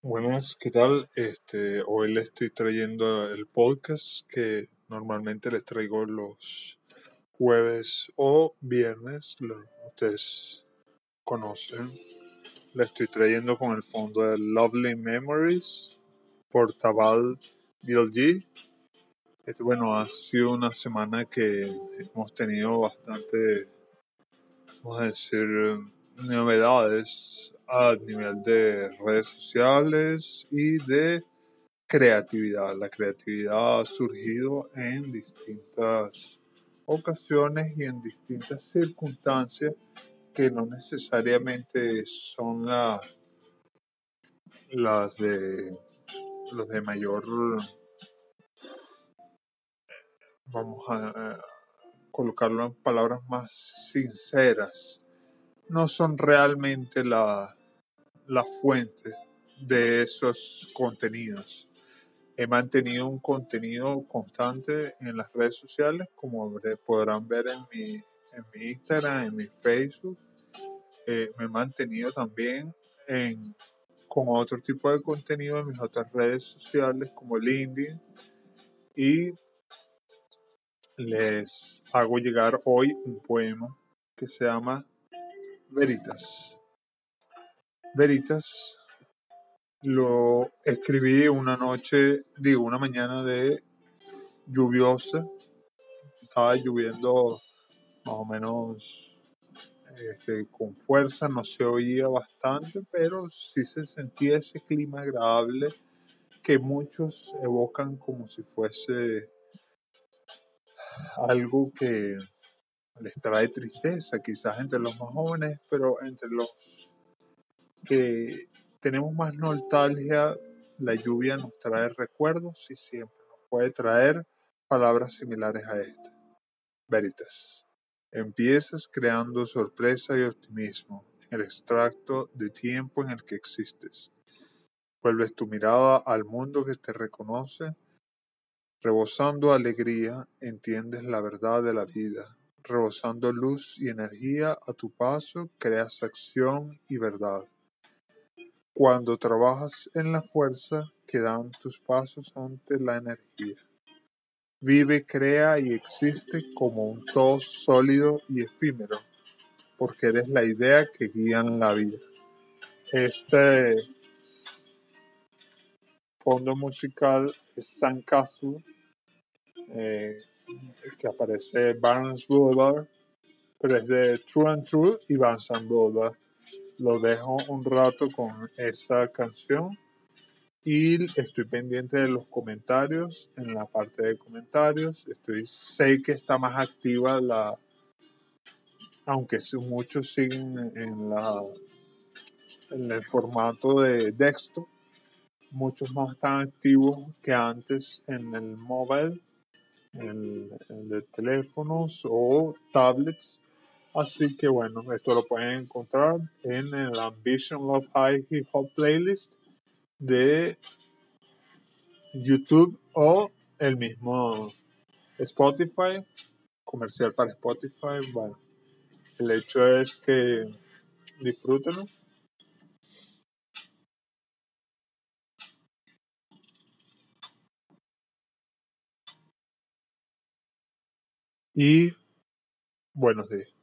Buenas, ¿qué tal? Este, hoy les estoy trayendo el podcast que normalmente les traigo los jueves o viernes, lo ustedes conocen. Le estoy trayendo con el fondo de Lovely Memories por Tabal DLG. Este, bueno, ha sido una semana que hemos tenido bastante, vamos a decir, novedades a nivel de redes sociales y de creatividad. La creatividad ha surgido en distintas ocasiones y en distintas circunstancias que no necesariamente son la, las de los de mayor vamos a colocarlo en palabras más sinceras no son realmente la, la fuente de esos contenidos. He mantenido un contenido constante en las redes sociales, como podrán ver en mi, en mi Instagram, en mi Facebook. Eh, me he mantenido también en, con otro tipo de contenido en mis otras redes sociales, como LinkedIn. Y les hago llegar hoy un poema que se llama Veritas. Veritas lo escribí una noche, digo, una mañana de lluviosa. Estaba lloviendo más o menos este, con fuerza, no se oía bastante, pero sí se sentía ese clima agradable que muchos evocan como si fuese algo que les trae tristeza, quizás entre los más jóvenes, pero entre los que tenemos más nostalgia, la lluvia nos trae recuerdos y siempre nos puede traer palabras similares a esta. Veritas. Empiezas creando sorpresa y optimismo en el extracto de tiempo en el que existes. Vuelves tu mirada al mundo que te reconoce. Rebosando alegría, entiendes la verdad de la vida. Rebosando luz y energía a tu paso, creas acción y verdad. Cuando trabajas en la fuerza que dan tus pasos ante la energía. Vive, crea y existe como un todo sólido y efímero, porque eres la idea que guían la vida. Este fondo musical es San Castle, eh, que aparece Barnes Boulevard, pero es de True and True y Barnes Boulevard lo dejo un rato con esa canción y estoy pendiente de los comentarios en la parte de comentarios. Estoy sé que está más activa la aunque muchos siguen en la en el formato de texto muchos más están activos que antes en el mobile en, en de teléfonos o tablets Así que bueno, esto lo pueden encontrar en el Ambition Love High Hip Hop Playlist de YouTube o el mismo Spotify, comercial para Spotify. Bueno, el hecho es que disfrútenlo. Y buenos días.